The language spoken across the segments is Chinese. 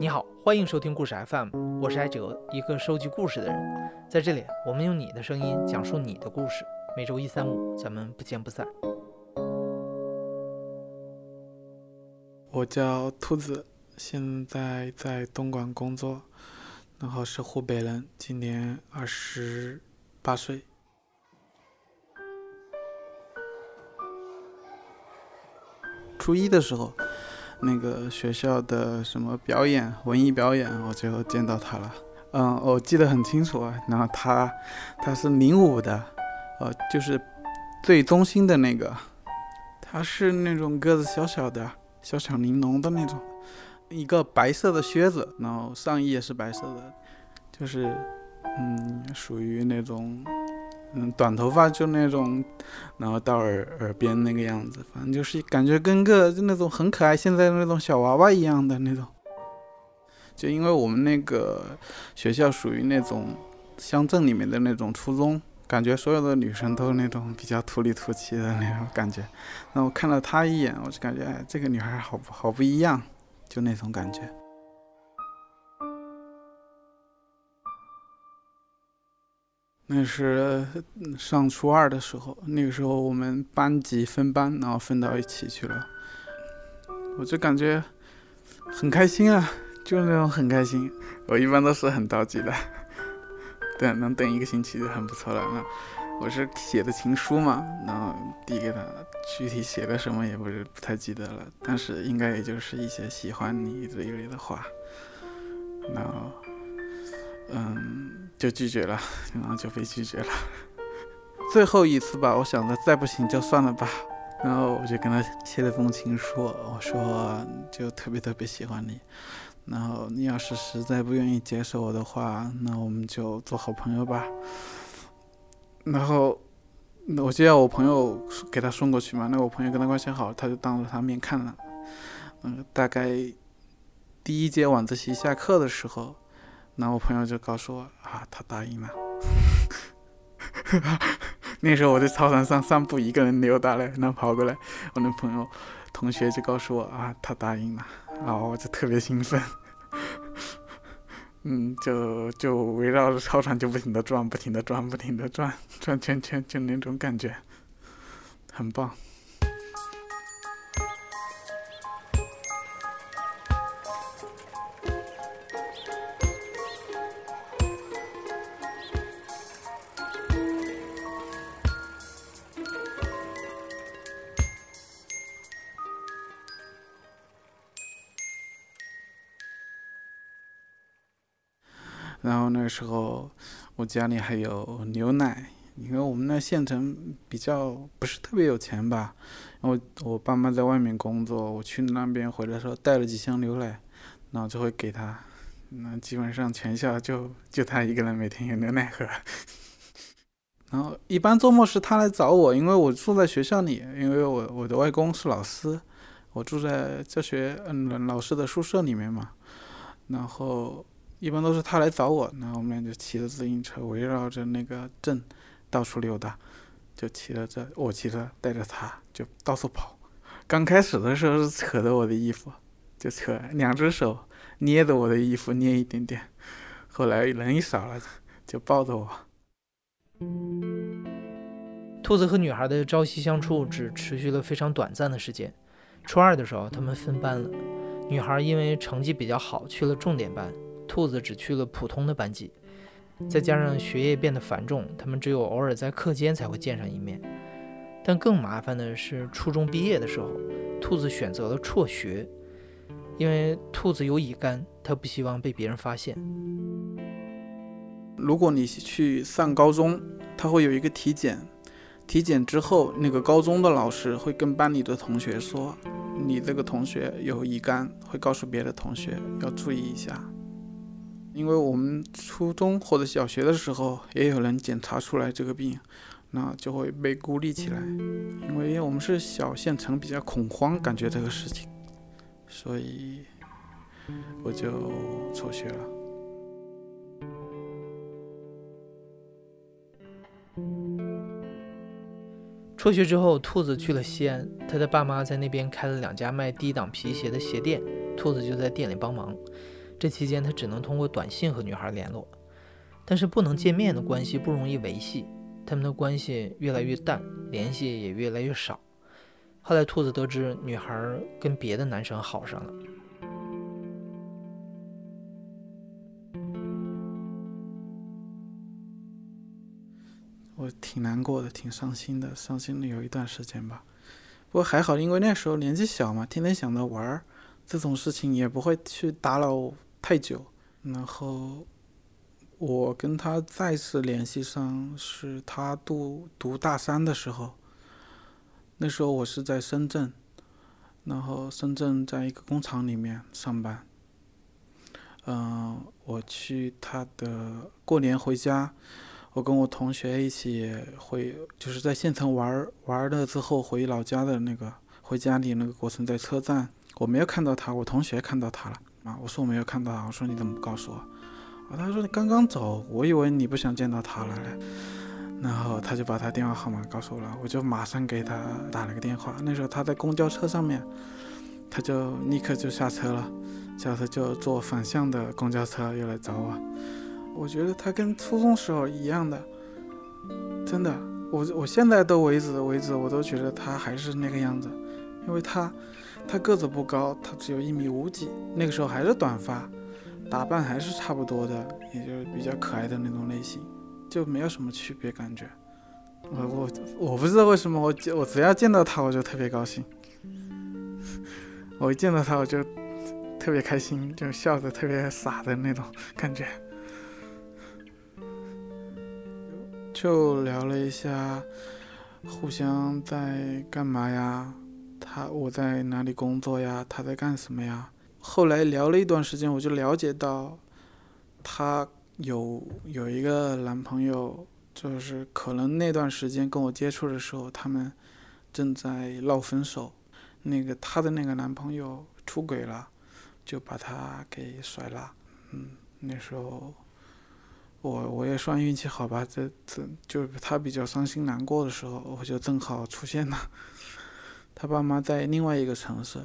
你好，欢迎收听故事 FM，我是艾哲，一个收集故事的人。在这里，我们用你的声音讲述你的故事。每周一、三、五，咱们不见不散。我叫兔子，现在在东莞工作，然后是湖北人，今年二十八岁。初一的时候，那个学校的什么表演，文艺表演，我就见到他了。嗯，我记得很清楚啊。然后他，他是领舞的，呃，就是最中心的那个。他是那种个子小小的、小巧玲珑的那种，一个白色的靴子，然后上衣也是白色的，就是嗯，属于那种。嗯，短头发就那种，然后到耳耳边那个样子，反正就是感觉跟个就那种很可爱，现在那种小娃娃一样的那种。就因为我们那个学校属于那种乡镇里面的那种初中，感觉所有的女生都是那种比较土里土气的那种感觉。那我看了她一眼，我就感觉哎，这个女孩好好不一样，就那种感觉。那是上初二的时候，那个时候我们班级分班，然后分到一起去了。我就感觉很开心啊，就是那种很开心。我一般都是很着急的，对，能等一个星期就很不错了。那我是写的情书嘛，然后递给他，具体写的什么也不是不太记得了，但是应该也就是一些喜欢你这一类的话，然后，嗯。就拒绝了，然后就被拒绝了。最后一次吧，我想着再不行就算了吧。然后我就跟他写了封情书，我说就特别特别喜欢你。然后你要是实在不愿意接受我的话，那我们就做好朋友吧。然后我就要我朋友给他送过去嘛。那我朋友跟他关系好，他就当着他面看了。嗯，大概第一节晚自习下课的时候。然后我朋友就告诉我啊，他答应了。那时候我在操场上散步，一个人溜达嘞，然后跑过来，我那朋友同学就告诉我啊，他答应了，然后我就特别兴奋。嗯，就就围绕着操场就不停的转，不停的转，不停的转，转圈圈，就那种感觉，很棒。时候，我家里还有牛奶，因为我们那县城比较不是特别有钱吧。我我爸妈在外面工作，我去那边回来的时候带了几箱牛奶，然后就会给他。那基本上全校就就他一个人每天有牛奶喝。然后一般周末是他来找我，因为我住在学校里，因为我我的外公是老师，我住在教学嗯老师的宿舍里面嘛，然后。一般都是他来找我，然后我们俩就骑着自行车围绕着那个镇到处溜达，就骑着这，我骑着带着他就到处跑。刚开始的时候是扯着我的衣服，就扯，两只手捏着我的衣服捏一点点。后来人一少了，就抱着我。兔子和女孩的朝夕相处只持续了非常短暂的时间。初二的时候，他们分班了，女孩因为成绩比较好去了重点班。兔子只去了普通的班级，再加上学业变得繁重，他们只有偶尔在课间才会见上一面。但更麻烦的是，初中毕业的时候，兔子选择了辍学，因为兔子有乙肝，他不希望被别人发现。如果你去上高中，他会有一个体检，体检之后，那个高中的老师会跟班里的同学说，你这个同学有乙肝，会告诉别的同学要注意一下。因为我们初中或者小学的时候也有人检查出来这个病，那就会被孤立起来。因为我们是小县城，比较恐慌，感觉这个事情，所以我就辍学了。辍学之后，兔子去了西安，他的爸妈在那边开了两家卖低档皮鞋的鞋店，兔子就在店里帮忙。这期间，他只能通过短信和女孩联络，但是不能见面的关系不容易维系，他们的关系越来越淡，联系也越来越少。后来，兔子得知女孩跟别的男生好上了。我挺难过的，挺伤心的，伤心了有一段时间吧。不过还好，因为那时候年纪小嘛，天天想着玩儿，这种事情也不会去打扰太久。然后我跟他再次联系上，是他读读大三的时候。那时候我是在深圳，然后深圳在一个工厂里面上班。嗯，我去他的过年回家。我跟我同学一起回，就是在县城玩玩了之后回老家的那个回家里那个过程，在车站我没有看到他，我同学看到他了啊！我说我没有看到，我说你怎么不告诉我？啊，他说你刚刚走，我以为你不想见到他了嘞。然后他就把他电话号码告诉我了，我就马上给他打了个电话。那时候他在公交车上面，他就立刻就下车了，下车就坐反向的公交车又来找我。我觉得他跟初中时候一样的，真的，我我现在都为止为止，我都觉得他还是那个样子，因为他，他个子不高，他只有一米五几，那个时候还是短发，打扮还是差不多的，也就是比较可爱的那种类型，就没有什么区别感觉。我我我不知道为什么我我只要见到他我就特别高兴，我一见到他我就特别开心，就笑得特别傻的那种感觉。就聊了一下，互相在干嘛呀？他我在哪里工作呀？他在干什么呀？后来聊了一段时间，我就了解到，他有有一个男朋友，就是可能那段时间跟我接触的时候，他们正在闹分手。那个他的那个男朋友出轨了，就把他给甩了。嗯，那时候。我我也算运气好吧，这这就是他比较伤心难过的时候，我就正好出现了。他爸妈在另外一个城市，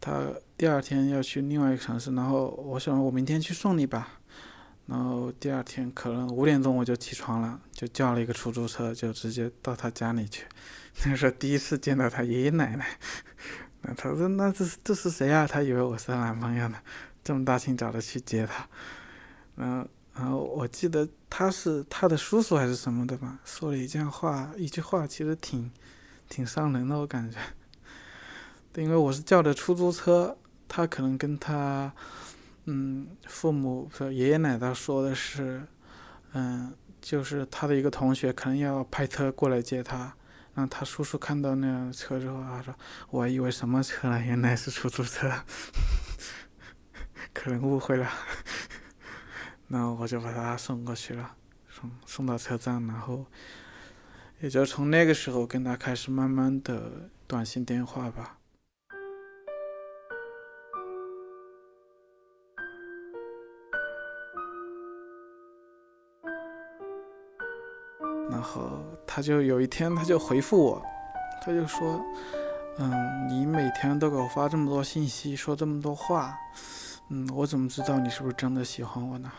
他第二天要去另外一个城市，然后我想我明天去送你吧。然后第二天可能五点钟我就起床了，就叫了一个出租车，就直接到他家里去。那时候第一次见到他爷爷奶奶，那他说那这这是谁啊？他以为我是他男朋友呢，这么大清早的去接他，然后。然后我记得他是他的叔叔还是什么的吧，说了一句话，一句话其实挺，挺伤人的，我感觉。因为我是叫的出租车，他可能跟他，嗯，父母和爷爷奶奶说的是，嗯，就是他的一个同学可能要派车过来接他，然后他叔叔看到那辆车之后，他说：“我还以为什么车呢？原来是出租车，可能误会了。”然后我就把他送过去了，送送到车站，然后也就从那个时候跟他开始慢慢的短信电话吧。然后他就有一天他就回复我，他就说：“嗯，你每天都给我发这么多信息，说这么多话，嗯，我怎么知道你是不是真的喜欢我呢？”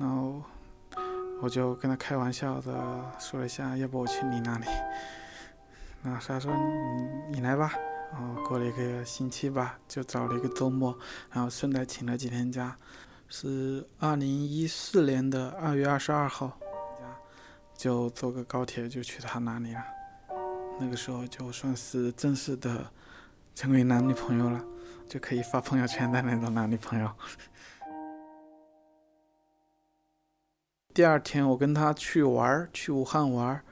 然后我就跟他开玩笑的说了一下，要不我去你那里。然后他说你你来吧。然后过了一个星期吧，就找了一个周末，然后顺带请了几天假。是二零一四年的二月二十二号，就坐个高铁就去他那里了。那个时候就算是正式的成为男女朋友了，就可以发朋友圈的那种男女朋友。第二天，我跟他去玩儿，去武汉玩儿，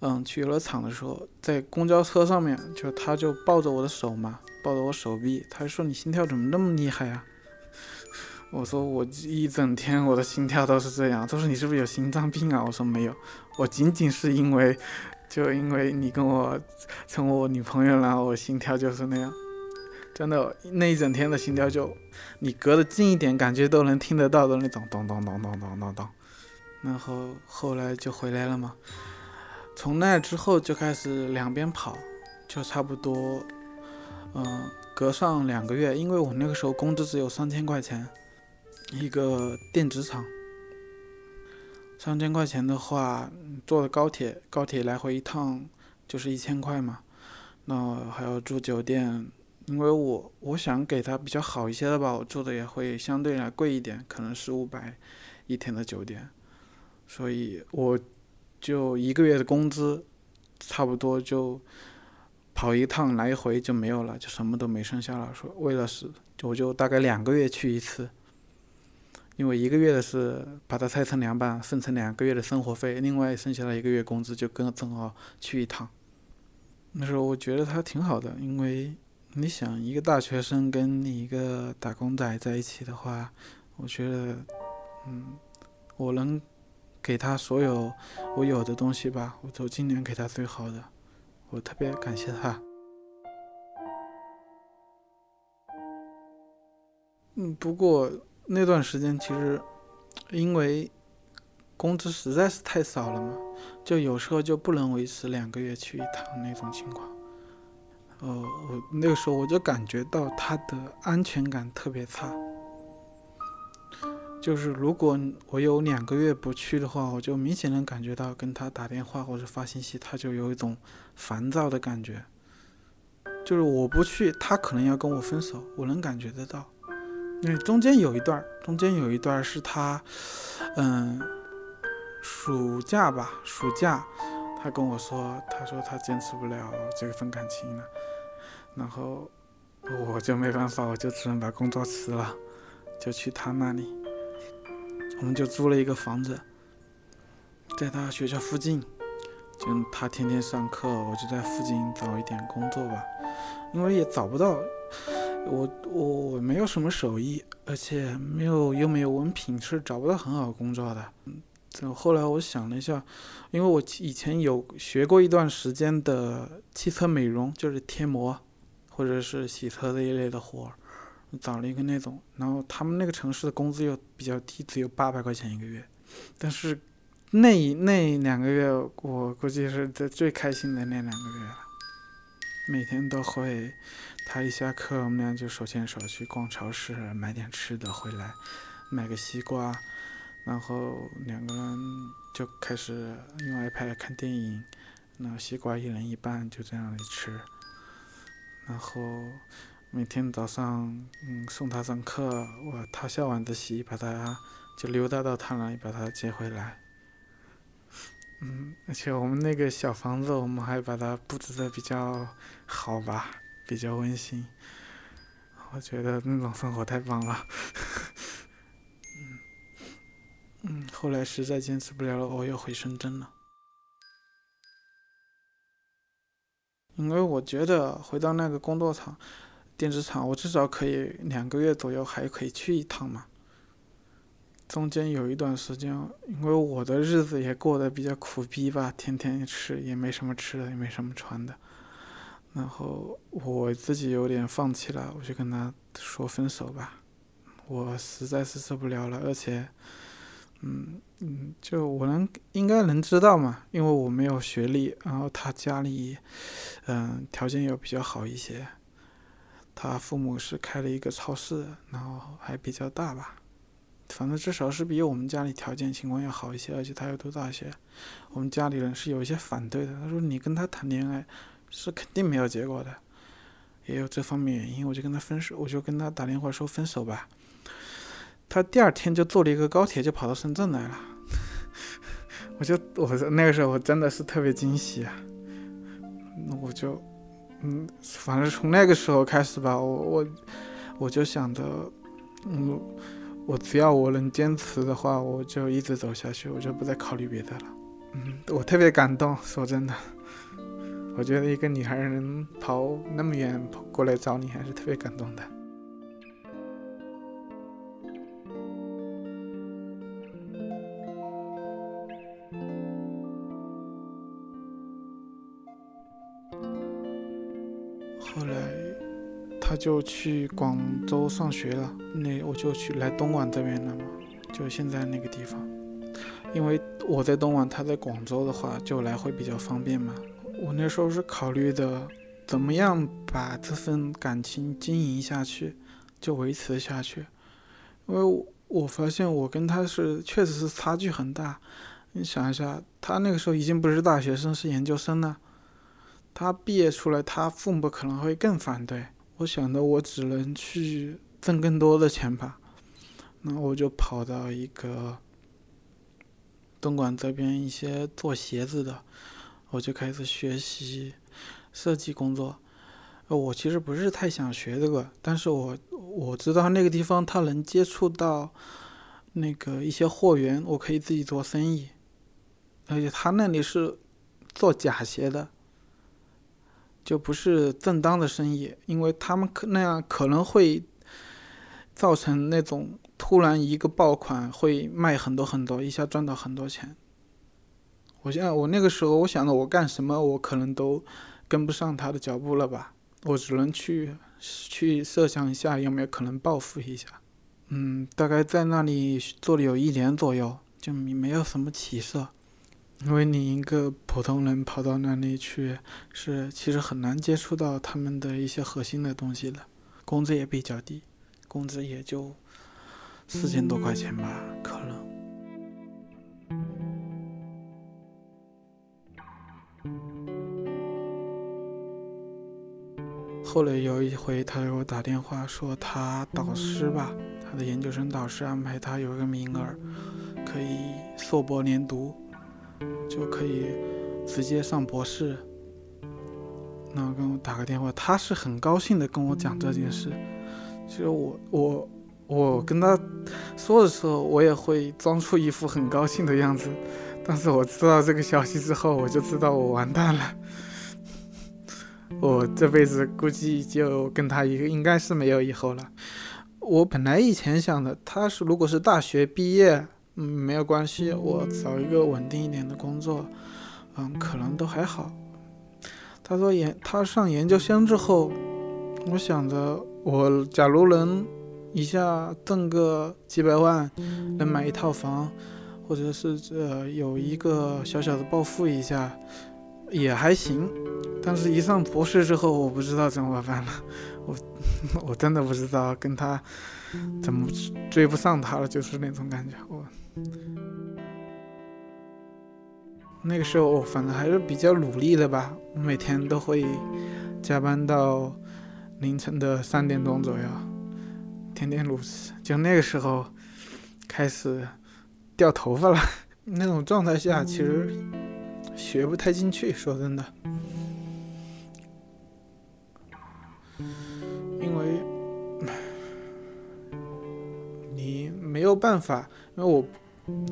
嗯，去游乐场的时候，在公交车上面，就他就抱着我的手嘛，抱着我手臂，他说：“你心跳怎么那么厉害啊？” 我说：“我一整天我的心跳都是这样。”他说：“你是不是有心脏病啊？”我说：“没有，我仅仅是因为，就因为你跟我成为我女朋友了，我心跳就是那样，真的那一整天的心跳就，你隔得近一点，感觉都能听得到的那种，咚咚咚咚咚咚咚。”然后后来就回来了嘛，从那之后就开始两边跑，就差不多，嗯，隔上两个月，因为我那个时候工资只有三千块钱，一个电子厂，三千块钱的话，坐的高铁，高铁来回一趟就是一千块嘛，那还要住酒店，因为我我想给他比较好一些的吧，我住的也会相对来贵一点，可能是五百一天的酒店，所以我。就一个月的工资，差不多就跑一趟来回就没有了，就什么都没剩下了。说为了是，我就大概两个月去一次，因为一个月的是把它拆成两半，分成两个月的生活费，另外剩下的一个月工资就跟正好去一趟。那时候我觉得他挺好的，因为你想一个大学生跟你一个打工仔在一起的话，我觉得，嗯，我能。给他所有我有的东西吧，我都尽量给他最好的，我特别感谢他。嗯，不过那段时间其实因为工资实在是太少了嘛，就有时候就不能维持两个月去一趟那种情况。呃，我那个时候我就感觉到他的安全感特别差。就是如果我有两个月不去的话，我就明显能感觉到跟他打电话或者发信息，他就有一种烦躁的感觉。就是我不去，他可能要跟我分手，我能感觉得到。因为中间有一段，中间有一段是他，嗯，暑假吧，暑假，他跟我说，他说他坚持不了这份感情了，然后我就没办法，我就只能把工作辞了，就去他那里。我们就租了一个房子，在他学校附近，就他天天上课，我就在附近找一点工作吧，因为也找不到，我我我没有什么手艺，而且没有又没有文凭，是找不到很好工作的。嗯，后来我想了一下，因为我以前有学过一段时间的汽车美容，就是贴膜，或者是洗车这一类的活儿。找了一个那种，然后他们那个城市的工资又比较低，只有八百块钱一个月。但是那那两个月，我估计是在最开心的那两个月了。每天都会，他一下课，我们俩就手牵手去逛超市，买点吃的回来，买个西瓜，然后两个人就开始用 iPad 看电影，那西瓜一人一半，就这样吃，然后。每天早上，嗯，送他上课，我他下晚自习，把他就溜达到他那里，把他接回来。嗯，而且我们那个小房子，我们还把它布置的比较好吧，比较温馨。我觉得那种生活太棒了。嗯，嗯，后来实在坚持不了了，我又回深圳了。因为我觉得回到那个工作场。电子厂，我至少可以两个月左右还可以去一趟嘛。中间有一段时间，因为我的日子也过得比较苦逼吧，天天吃也没什么吃的，也没什么穿的。然后我自己有点放弃了，我就跟他说分手吧。我实在是受不了了，而且，嗯嗯，就我能应该能知道嘛，因为我没有学历，然后他家里，嗯，条件又比较好一些。他父母是开了一个超市，然后还比较大吧，反正至少是比我们家里条件情况要好一些，而且他又读大学。我们家里人是有一些反对的，他说你跟他谈恋爱是肯定没有结果的，也有这方面原因。我就跟他分手，我就跟他打电话说分手吧。他第二天就坐了一个高铁就跑到深圳来了，我就我那个时候我真的是特别惊喜啊，那我就。嗯，反正从那个时候开始吧，我我我就想着，嗯，我只要我能坚持的话，我就一直走下去，我就不再考虑别的了。嗯，我特别感动，说真的，我觉得一个女孩能跑那么远过来找你，还是特别感动的。后来，他就去广州上学了，那我就去来东莞这边了嘛，就现在那个地方。因为我在东莞，他在广州的话，就来回比较方便嘛。我那时候是考虑的，怎么样把这份感情经营下去，就维持下去。因为我发现我跟他是确实是差距很大。你想一下，他那个时候已经不是大学生，是研究生了。他毕业出来，他父母可能会更反对。我想的，我只能去挣更多的钱吧。那我就跑到一个东莞这边一些做鞋子的，我就开始学习设计工作。我其实不是太想学这个，但是我我知道那个地方他能接触到那个一些货源，我可以自己做生意。而且他那里是做假鞋的，就不是正当的生意，因为他们可那样可能会造成那种突然一个爆款会卖很多很多，一下赚到很多钱。我现在我那个时候我想着我干什么，我可能都跟不上他的脚步了吧，我只能去去设想一下有没有可能报复一下。嗯，大概在那里做了有一年左右，就没有什么起色。因为你一个普通人跑到那里去，是其实很难接触到他们的一些核心的东西的，工资也比较低，工资也就四千多块钱吧，可能。后来有一回，他给我打电话说，他导师吧，他的研究生导师安排他有一个名额，可以硕博连读。就可以直接上博士。然后跟我打个电话，他是很高兴的跟我讲这件事。其实我我我跟他说的时候，我也会装出一副很高兴的样子。但是我知道这个消息之后，我就知道我完蛋了。我这辈子估计就跟他一个应该是没有以后了。我本来以前想的，他是如果是大学毕业。嗯，没有关系，我找一个稳定一点的工作，嗯，可能都还好。他说研，他上研究生之后，我想着我假如能一下挣个几百万，能买一套房，或者是呃有一个小小的暴富一下，也还行。但是，一上博士之后，我不知道怎么办了，我 我真的不知道跟他怎么追不上他了，就是那种感觉，我。那个时候，反正还是比较努力的吧。我每天都会加班到凌晨的三点钟左右，天天如此。就那个时候开始掉头发了。那种状态下，其实学不太进去。说真的，因为你没有办法，因为我。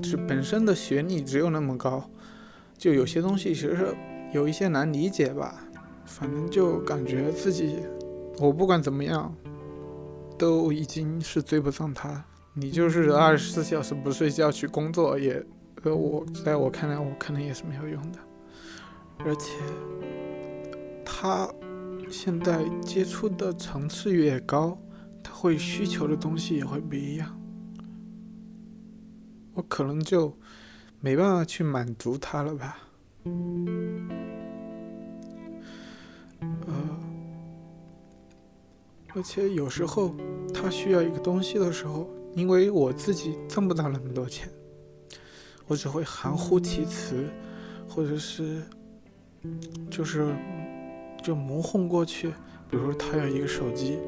是本身的学历只有那么高，就有些东西其实是有一些难理解吧。反正就感觉自己，我不管怎么样，都已经是追不上他。你就是二十四小时不睡觉去工作，也，呃，我在我看来，我可能也是没有用的。而且，他现在接触的层次越高，他会需求的东西也会不一样。我可能就没办法去满足他了吧，呃，而且有时候他需要一个东西的时候，因为我自己挣不到那么多钱，我只会含糊其辞，或者是就是就蒙混过去。比如说他要一个手机，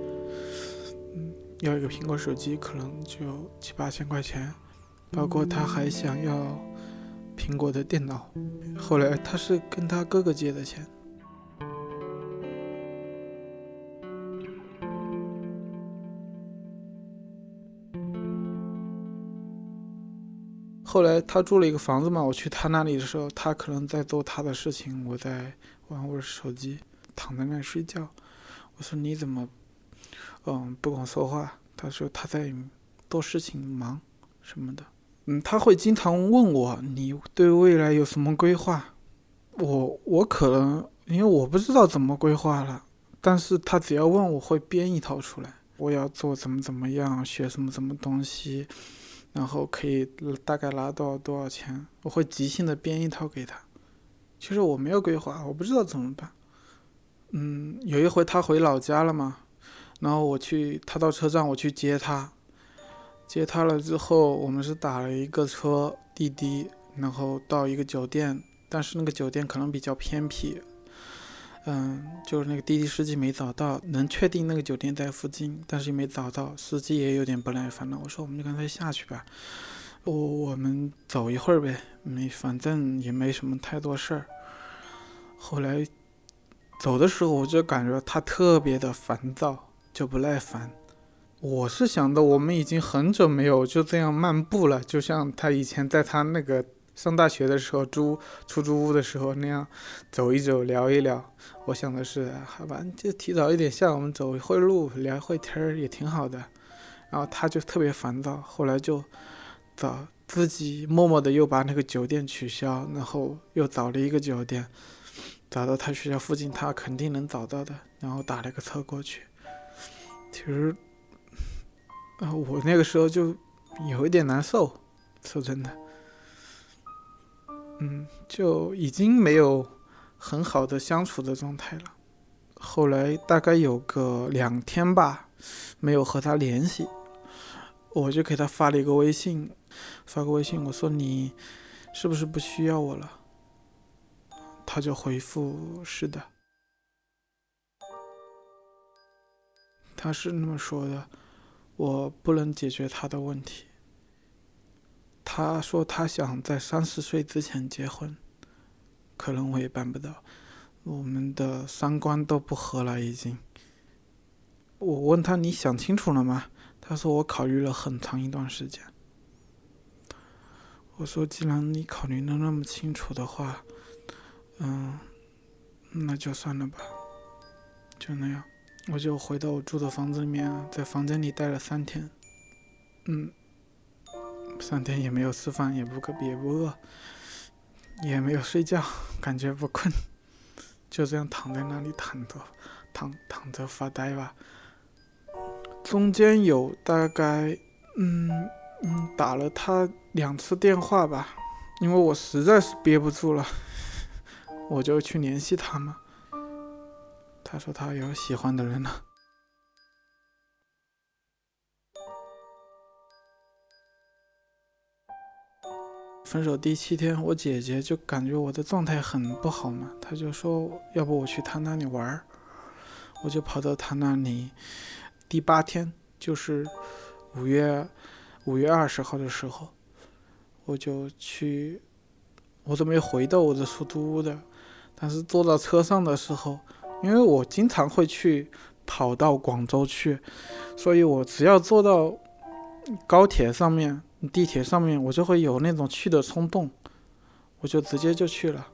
嗯，要一个苹果手机，可能就七八千块钱。包括他还想要苹果的电脑，后来他是跟他哥哥借的钱。后来他住了一个房子嘛，我去他那里的时候，他可能在做他的事情，我在玩我的手机，躺在那睡觉。我说你怎么，嗯，不跟我说话？他说他在做事情忙什么的。嗯，他会经常问我，你对未来有什么规划？我我可能因为我不知道怎么规划了，但是他只要问我会编一套出来，我要做怎么怎么样，学什么什么东西，然后可以大概拿多少多少钱，我会即兴的编一套给他。其实我没有规划，我不知道怎么办。嗯，有一回他回老家了嘛，然后我去，他到车站，我去接他。接他了之后，我们是打了一个车滴滴，然后到一个酒店，但是那个酒店可能比较偏僻。嗯，就是那个滴滴司机没找到，能确定那个酒店在附近，但是没找到，司机也有点不耐烦了。我说，我们就干脆下去吧，我我们走一会儿呗，没，反正也没什么太多事儿。后来走的时候，我就感觉他特别的烦躁，就不耐烦。我是想的，我们已经很久没有就这样漫步了，就像他以前在他那个。上大学的时候租出租屋的时候那样走一走聊一聊，我想的是好吧，就提早一点下，我们走一会路聊会天儿也挺好的。然后他就特别烦躁，后来就找自己默默的又把那个酒店取消，然后又找了一个酒店，找到他学校附近，他肯定能找到的。然后打了个车过去。其实啊，我那个时候就有一点难受，说真的。嗯，就已经没有很好的相处的状态了。后来大概有个两天吧，没有和他联系，我就给他发了一个微信，发个微信，我说你是不是不需要我了？他就回复是的，他是那么说的，我不能解决他的问题。他说他想在三十岁之前结婚，可能我也办不到，我们的三观都不合了已经。我问他你想清楚了吗？他说我考虑了很长一段时间。我说既然你考虑的那么清楚的话，嗯，那就算了吧，就那样，我就回到我住的房子里面，在房间里待了三天，嗯。三天也没有吃饭，也不饿，也不饿，也没有睡觉，感觉不困，就这样躺在那里躺着，躺躺着发呆吧。中间有大概，嗯嗯，打了他两次电话吧，因为我实在是憋不住了，我就去联系他嘛。他说他有喜欢的人了。分手第七天，我姐姐就感觉我的状态很不好嘛，她就说要不我去她那里玩儿，我就跑到她那里。第八天就是五月五月二十号的时候，我就去，我都没回到我的出租屋的，但是坐到车上的时候，因为我经常会去跑到广州去，所以我只要坐到高铁上面。地铁上面我就会有那种去的冲动，我就直接就去了，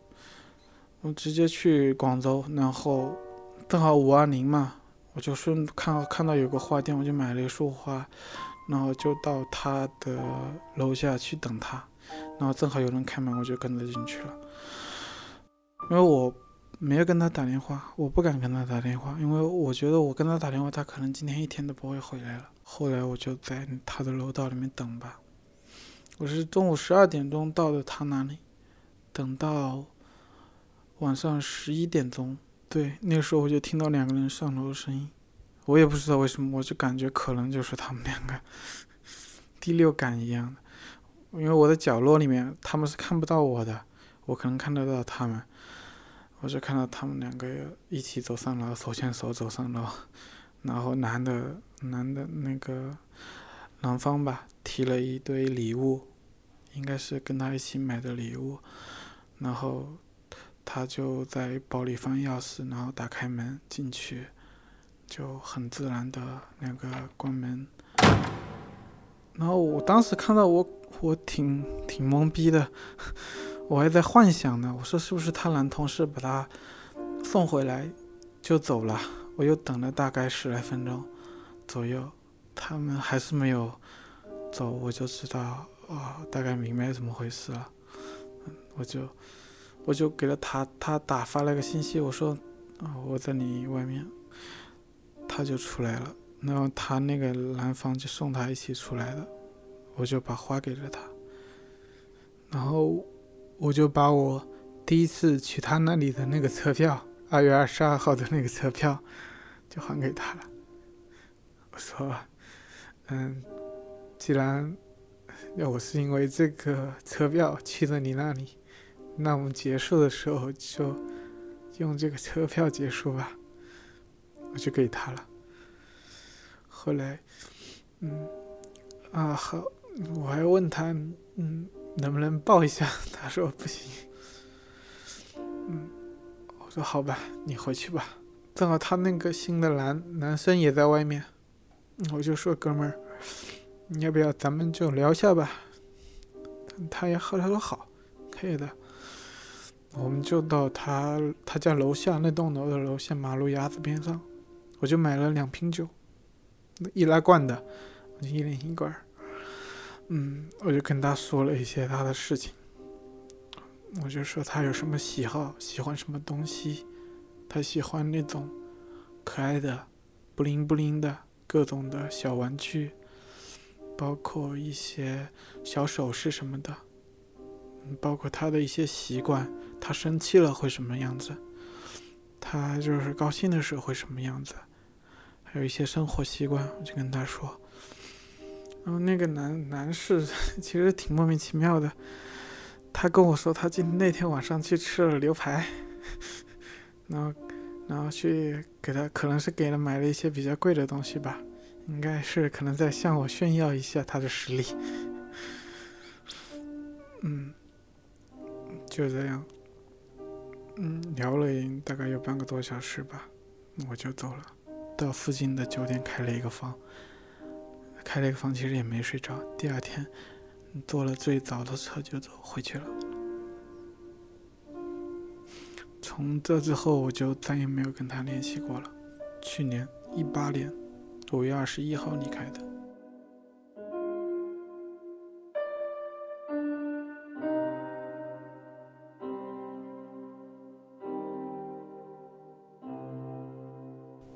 我直接去广州，然后正好五二零嘛，我就顺看看到有个花店，我就买了一束花，然后就到他的楼下去等他，然后正好有人开门，我就跟着进去了，因为我没有跟他打电话，我不敢跟他打电话，因为我觉得我跟他打电话，他可能今天一天都不会回来了。后来我就在他的楼道里面等吧。我是中午十二点钟到的他那里，等到晚上十一点钟，对，那时候我就听到两个人上楼的声音，我也不知道为什么，我就感觉可能就是他们两个，第六感一样的，因为我的角落里面他们是看不到我的，我可能看得到他们，我就看到他们两个一起走上楼，手牵手走上楼，然后男的男的那个。男方吧提了一堆礼物，应该是跟他一起买的礼物，然后他就在包里放钥匙，然后打开门进去，就很自然的那个关门。然后我当时看到我我挺挺懵逼的，我还在幻想呢，我说是不是他男同事把他送回来就走了？我又等了大概十来分钟左右。他们还是没有走，我就知道啊，大概明白怎么回事了。我就我就给了他，他打发了个信息，我说啊，我在你外面，他就出来了。然后他那个男方就送他一起出来的，我就把花给了他，然后我就把我第一次去他那里的那个车票，二月二十二号的那个车票，就还给他了。我说，嗯，既然要我是因为这个车票去了你那里，那我们结束的时候就用这个车票结束吧。我就给他了。后来，嗯，啊好，我还问他，嗯，能不能抱一下？他说不行。嗯，我说好吧，你回去吧。正好他那个新的男男生也在外面，我就说哥们儿，你要不要咱们就聊一下吧？他也后来说好，可以的。我们就到他他家楼下那栋楼的楼下马路牙子边上。我就买了两瓶酒，易拉罐的，就一人一罐。嗯，我就跟他说了一些他的事情，我就说他有什么喜好，喜欢什么东西，他喜欢那种可爱的、不灵不灵的各种的小玩具，包括一些小首饰什么的，包括他的一些习惯，他生气了会什么样子，他就是高兴的时候会什么样子。还有一些生活习惯，我就跟他说。然后那个男男士 其实挺莫名其妙的，他跟我说他今那天晚上去吃了牛排，然后然后去给他可能是给了买了一些比较贵的东西吧，应该是可能在向我炫耀一下他的实力。嗯，就这样，嗯，聊了大概有半个多小时吧，我就走了。到附近的酒店开了一个房，开了一个房，其实也没睡着。第二天坐了最早的车就走回去了。从这之后，我就再也没有跟他联系过了。去年一八年五月二十一号离开的。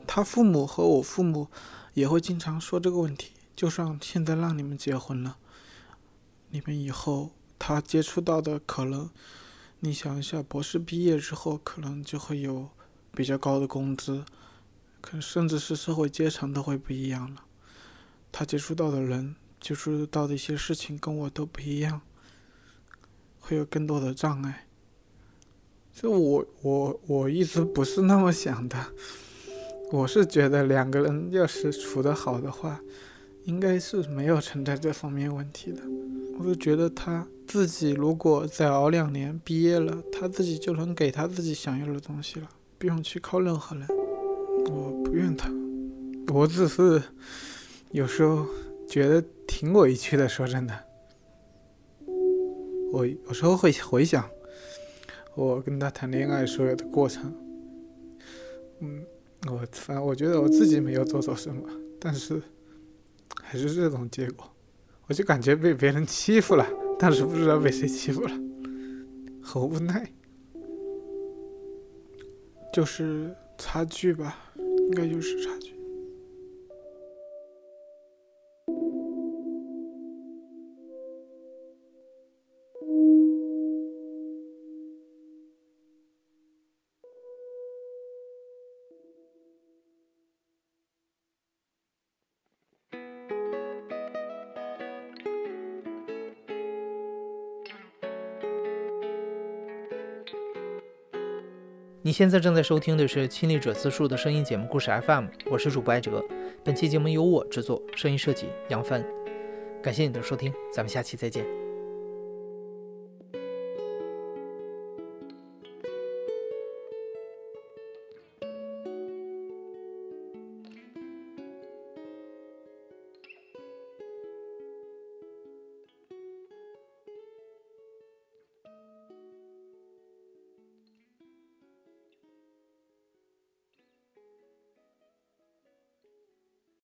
他父母和我父母也会经常说这个问题。就算现在让你们结婚了，你们以后他接触到的可能，你想一下，博士毕业之后可能就会有比较高的工资，可能甚至是社会阶层都会不一样了。他接触到的人、接触到的一些事情跟我都不一样，会有更多的障碍。这我我我一直不是那么想的。我是觉得两个人要是处得好的话，应该是没有存在这方面问题的。我就觉得他自己如果再熬两年毕业了，他自己就能给他自己想要的东西了，不用去靠任何人。我不怨他，我只是有时候觉得挺委屈的。说真的，我有时候会回想我跟他谈恋爱所有的过程，嗯。我反正我觉得我自己没有做错什么，但是还是这种结果，我就感觉被别人欺负了，但是不知道被谁欺负了，很无奈，就是差距吧，应该就是差距。你现在正在收听的是《亲历者自述》的声音节目故事 FM，我是主播艾哲。本期节目由我制作，声音设计杨帆。感谢你的收听，咱们下期再见。